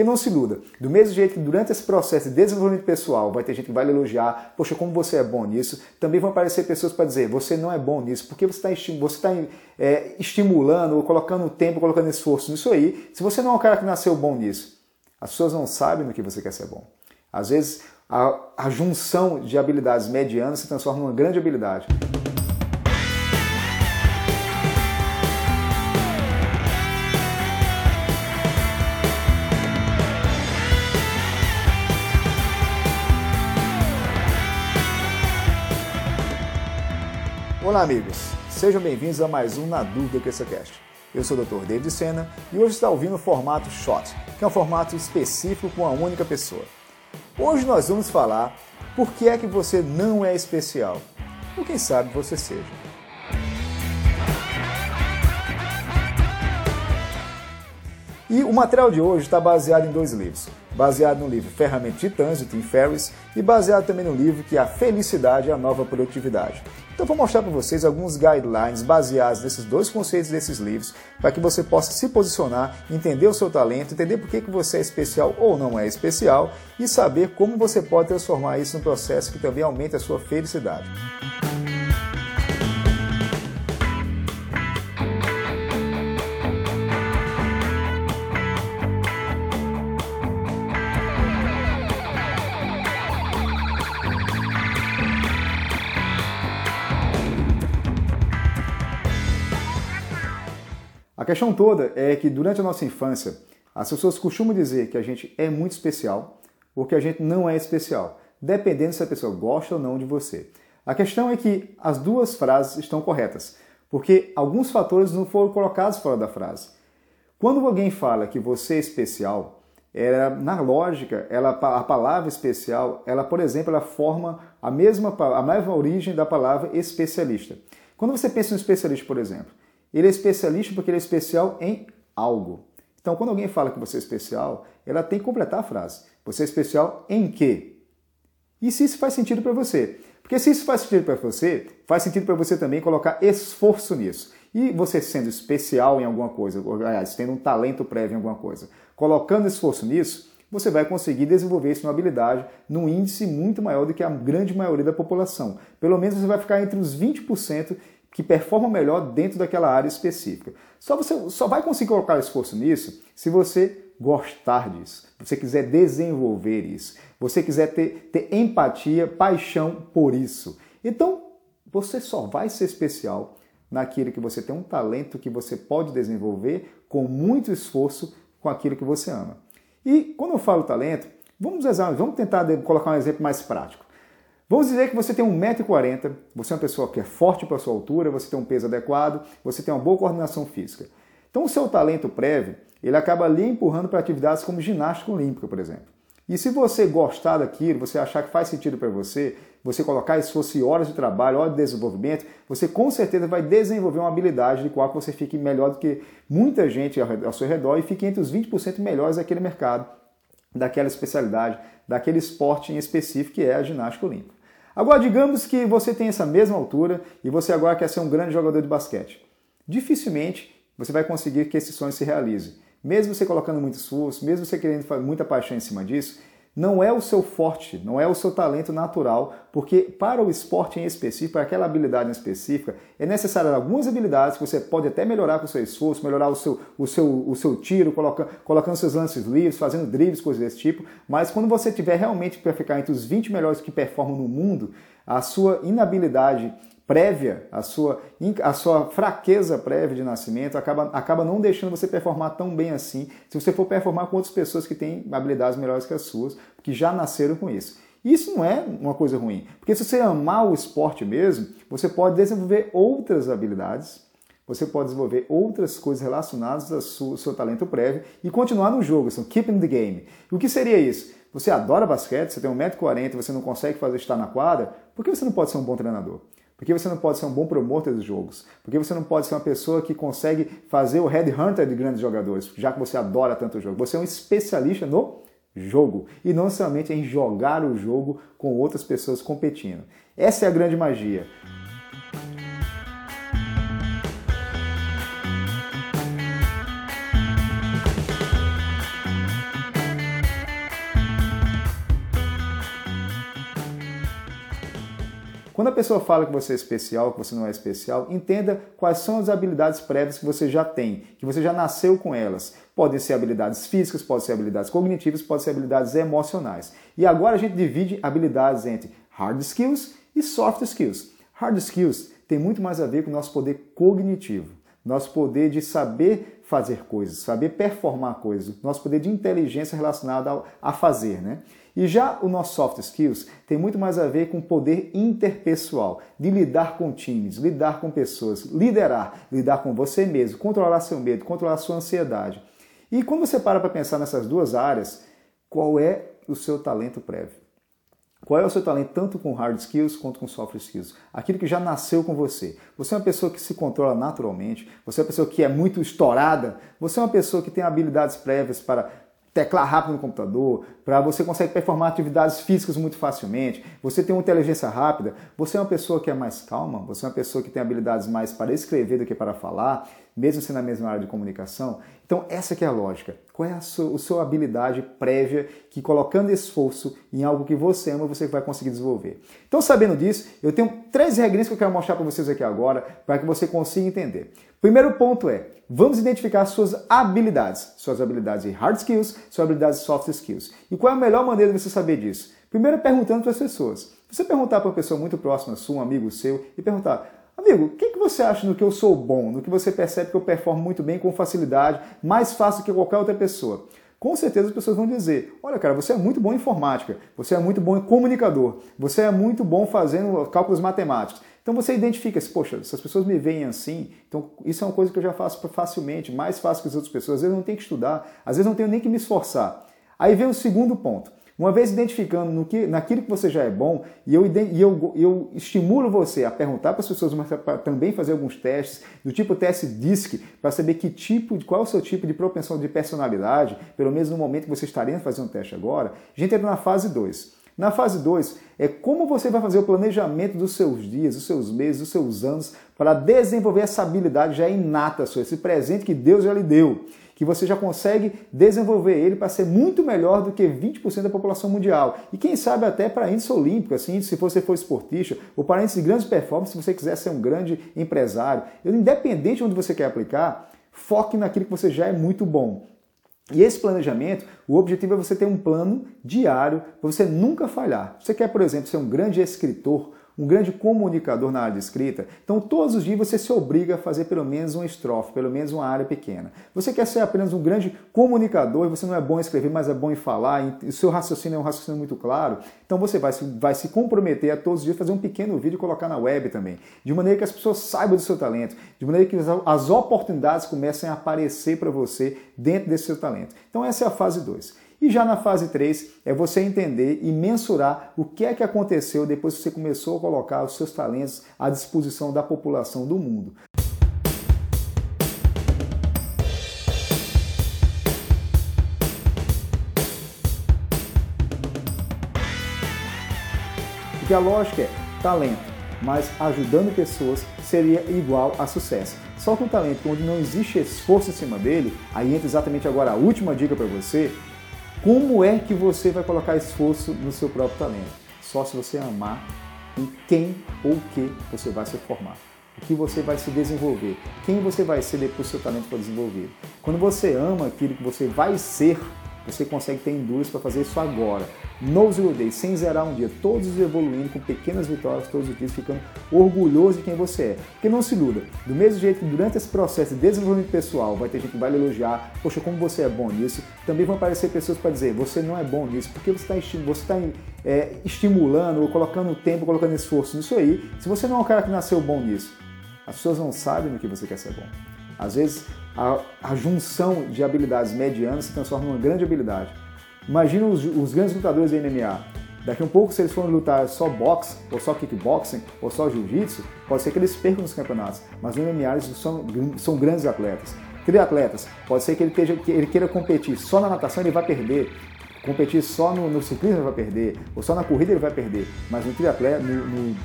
Porque não se iluda. Do mesmo jeito que durante esse processo de desenvolvimento pessoal vai ter gente que vai lhe elogiar, poxa, como você é bom nisso, também vão aparecer pessoas para dizer, você não é bom nisso, porque você está você tá, é, estimulando, ou colocando tempo, colocando esforço nisso aí, se você não é um cara que nasceu bom nisso. As pessoas não sabem no que você quer ser bom. Às vezes, a, a junção de habilidades medianas se transforma numa grande habilidade. Olá, amigos. Sejam bem-vindos a mais um Na Dúvida Cast. Eu sou o Dr. David Senna e hoje está ouvindo o formato Shot, que é um formato específico com uma única pessoa. Hoje nós vamos falar por que é que você não é especial, ou quem sabe você seja. E o material de hoje está baseado em dois livros. Baseado no livro Ferramenta de Titãs, de Tim Ferriss, e baseado também no livro que é A Felicidade e a Nova Produtividade. Então vou mostrar para vocês alguns guidelines baseados nesses dois conceitos desses livros, para que você possa se posicionar, entender o seu talento, entender por que, que você é especial ou não é especial e saber como você pode transformar isso num processo que também aumente a sua felicidade. A questão toda é que durante a nossa infância, as pessoas costumam dizer que a gente é muito especial ou que a gente não é especial, dependendo se a pessoa gosta ou não de você. A questão é que as duas frases estão corretas, porque alguns fatores não foram colocados fora da frase. Quando alguém fala que você é especial, ela, na lógica, ela, a palavra especial, ela, por exemplo, ela forma a mesma, a mesma origem da palavra especialista. Quando você pensa em um especialista, por exemplo, ele é especialista porque ele é especial em algo. Então, quando alguém fala que você é especial, ela tem que completar a frase. Você é especial em quê? E se isso faz sentido para você? Porque se isso faz sentido para você, faz sentido para você também colocar esforço nisso. E você sendo especial em alguma coisa, ou, aliás, tendo um talento prévio em alguma coisa, colocando esforço nisso, você vai conseguir desenvolver isso numa habilidade num índice muito maior do que a grande maioria da população. Pelo menos você vai ficar entre os 20% que performam melhor dentro daquela área específica. Só você só vai conseguir colocar esforço nisso se você gostar disso, você quiser desenvolver isso, você quiser ter, ter empatia, paixão por isso. Então, você só vai ser especial naquilo que você tem um talento que você pode desenvolver com muito esforço com aquilo que você ama. E quando eu falo talento, vamos, vamos tentar colocar um exemplo mais prático. Vamos dizer que você tem 1,40m, você é uma pessoa que é forte para a sua altura, você tem um peso adequado, você tem uma boa coordenação física. Então o seu talento prévio, ele acaba lhe empurrando para atividades como ginástica olímpica, por exemplo. E se você gostar daquilo, você achar que faz sentido para você, você colocar isso fosse horas de trabalho, horas de desenvolvimento, você com certeza vai desenvolver uma habilidade de qual você fique melhor do que muita gente ao seu redor e fique entre os 20% melhores daquele mercado, daquela especialidade, daquele esporte em específico que é a ginástica olímpica. Agora, digamos que você tem essa mesma altura e você agora quer ser um grande jogador de basquete. Dificilmente você vai conseguir que esse sonho se realize. Mesmo você colocando muito esforço, mesmo você querendo muita paixão em cima disso, não é o seu forte, não é o seu talento natural, porque para o esporte em específico, para aquela habilidade em específica, é necessário algumas habilidades que você pode até melhorar com o seu esforço, melhorar o seu, o seu, o seu tiro, colocando, colocando seus lances livres, fazendo dribles, coisas desse tipo, mas quando você tiver realmente para ficar entre os 20 melhores que performam no mundo, a sua inabilidade prévia, a sua, a sua fraqueza prévia de nascimento acaba, acaba não deixando você performar tão bem assim se você for performar com outras pessoas que têm habilidades melhores que as suas, que já nasceram com isso. Isso não é uma coisa ruim, porque se você amar o esporte mesmo, você pode desenvolver outras habilidades, você pode desenvolver outras coisas relacionadas ao seu, seu talento prévio e continuar no jogo, são keeping the game. E o que seria isso? Você adora basquete, você tem 1,40m, você não consegue fazer estar na quadra, por que você não pode ser um bom treinador? Por que você não pode ser um bom promotor dos jogos? Por que você não pode ser uma pessoa que consegue fazer o headhunter de grandes jogadores, já que você adora tanto o jogo? Você é um especialista no jogo e não somente em jogar o jogo com outras pessoas competindo. Essa é a grande magia. Quando a pessoa fala que você é especial, que você não é especial, entenda quais são as habilidades prévias que você já tem, que você já nasceu com elas. Podem ser habilidades físicas, podem ser habilidades cognitivas, podem ser habilidades emocionais. E agora a gente divide habilidades entre hard skills e soft skills. Hard skills tem muito mais a ver com o nosso poder cognitivo, nosso poder de saber fazer coisas, saber performar coisas, nosso poder de inteligência relacionado a fazer, né? E já o nosso soft skills tem muito mais a ver com poder interpessoal, de lidar com times, lidar com pessoas, liderar, lidar com você mesmo, controlar seu medo, controlar sua ansiedade. E quando você para para pensar nessas duas áreas, qual é o seu talento prévio? Qual é o seu talento tanto com hard skills quanto com soft skills? Aquilo que já nasceu com você. Você é uma pessoa que se controla naturalmente, você é uma pessoa que é muito estourada, você é uma pessoa que tem habilidades prévias para teclar rápido no computador, para você consegue performar atividades físicas muito facilmente, você tem uma inteligência rápida, você é uma pessoa que é mais calma, você é uma pessoa que tem habilidades mais para escrever do que para falar, mesmo sendo na mesma área de comunicação. Então essa que é a lógica. Qual é a sua, a sua habilidade prévia que colocando esforço em algo que você ama, você vai conseguir desenvolver. Então sabendo disso, eu tenho três regrinhas que eu quero mostrar para vocês aqui agora, para que você consiga entender. Primeiro ponto é, vamos identificar suas habilidades, suas habilidades de hard skills, suas habilidades de soft skills. E qual é a melhor maneira de você saber disso? Primeiro perguntando para as pessoas. Você perguntar para uma pessoa muito próxima sua, um amigo seu, e perguntar, amigo, o que, que você acha no que eu sou bom, no que você percebe que eu performo muito bem, com facilidade, mais fácil que qualquer outra pessoa? com certeza as pessoas vão dizer: Olha, cara, você é muito bom em informática, você é muito bom em comunicador, você é muito bom fazendo cálculos matemáticos. Então você identifica, poxa, se as pessoas me veem assim, então isso é uma coisa que eu já faço facilmente, mais fácil que as outras pessoas. Às vezes eu não tenho que estudar, às vezes não tenho nem que me esforçar. Aí vem o segundo ponto. Uma vez identificando no que, naquilo que você já é bom, e eu, e eu, eu estimulo você a perguntar para as pessoas, mas para também fazer alguns testes, do tipo teste DISC, para saber que tipo, qual é o seu tipo de propensão de personalidade, pelo menos no momento que você estaria fazendo um teste agora, a gente entra na fase 2. Na fase 2 é como você vai fazer o planejamento dos seus dias, dos seus meses, dos seus anos para desenvolver essa habilidade já inata sua, esse presente que Deus já lhe deu, que você já consegue desenvolver ele para ser muito melhor do que 20% da população mundial. E quem sabe até para índice olímpico, assim, se você for esportista, ou para índice de grandes performances, se você quiser ser um grande empresário. Independente de onde você quer aplicar, foque naquilo que você já é muito bom. E esse planejamento, o objetivo é você ter um plano diário para você nunca falhar. Você quer, por exemplo, ser um grande escritor, um grande comunicador na área de escrita, então todos os dias você se obriga a fazer pelo menos uma estrofe, pelo menos uma área pequena. Você quer ser apenas um grande comunicador e você não é bom em escrever, mas é bom em falar, e o seu raciocínio é um raciocínio muito claro, então você vai, vai se comprometer a todos os dias fazer um pequeno vídeo e colocar na web também, de maneira que as pessoas saibam do seu talento, de maneira que as oportunidades comecem a aparecer para você dentro desse seu talento. Então essa é a fase 2. E já na fase 3 é você entender e mensurar o que é que aconteceu depois que você começou a colocar os seus talentos à disposição da população do mundo. Porque a lógica é talento, mas ajudando pessoas seria igual a sucesso. Só que um talento onde não existe esforço em cima dele, aí entra exatamente agora a última dica para você, como é que você vai colocar esforço no seu próprio talento? Só se você amar em quem ou o que você vai se formar, o que você vai se desenvolver, quem você vai ser depois que seu talento for desenvolvido. Quando você ama aquilo que você vai ser, você consegue ter endurance para fazer isso agora. No Zero Day, sem zerar um dia, todos evoluindo com pequenas vitórias todos os dias, ficando orgulhoso de quem você é. Porque não se iluda, do mesmo jeito que durante esse processo de desenvolvimento pessoal vai ter gente que vai lhe elogiar, poxa, como você é bom nisso, também vão aparecer pessoas para dizer, você não é bom nisso, porque você está você tá, é, estimulando ou colocando tempo, colocando esforço nisso aí, se você não é um cara que nasceu bom nisso. As pessoas não sabem no que você quer ser bom. Às vezes, a, a junção de habilidades medianas se transforma numa grande habilidade. Imagina os, os grandes lutadores de MMA. Daqui a um pouco, se eles forem lutar só boxe, ou só kickboxing, ou só jiu-jitsu, pode ser que eles percam nos campeonatos. Mas no MMA eles são, são grandes atletas. Triatletas, pode ser que ele, que ele queira competir só na natação, ele vai perder. Competir só no, no ciclismo, ele vai perder. Ou só na corrida, ele vai perder. Mas no triatleta, no, no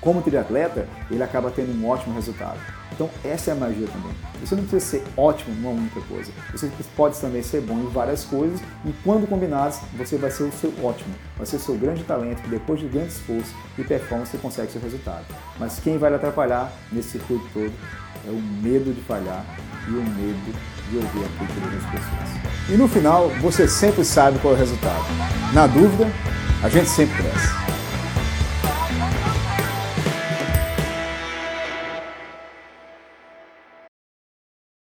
como triatleta, ele acaba tendo um ótimo resultado. Então essa é a magia também. Você não precisa ser ótimo numa única coisa. Você pode também ser bom em várias coisas e quando combinados você vai ser o seu ótimo, vai ser o seu grande talento que depois de grande esforço e performance você consegue seu resultado. Mas quem vai lhe atrapalhar nesse circuito todo é o medo de falhar e o medo de ouvir a crítica das pessoas. E no final, você sempre sabe qual é o resultado. Na dúvida, a gente sempre cresce.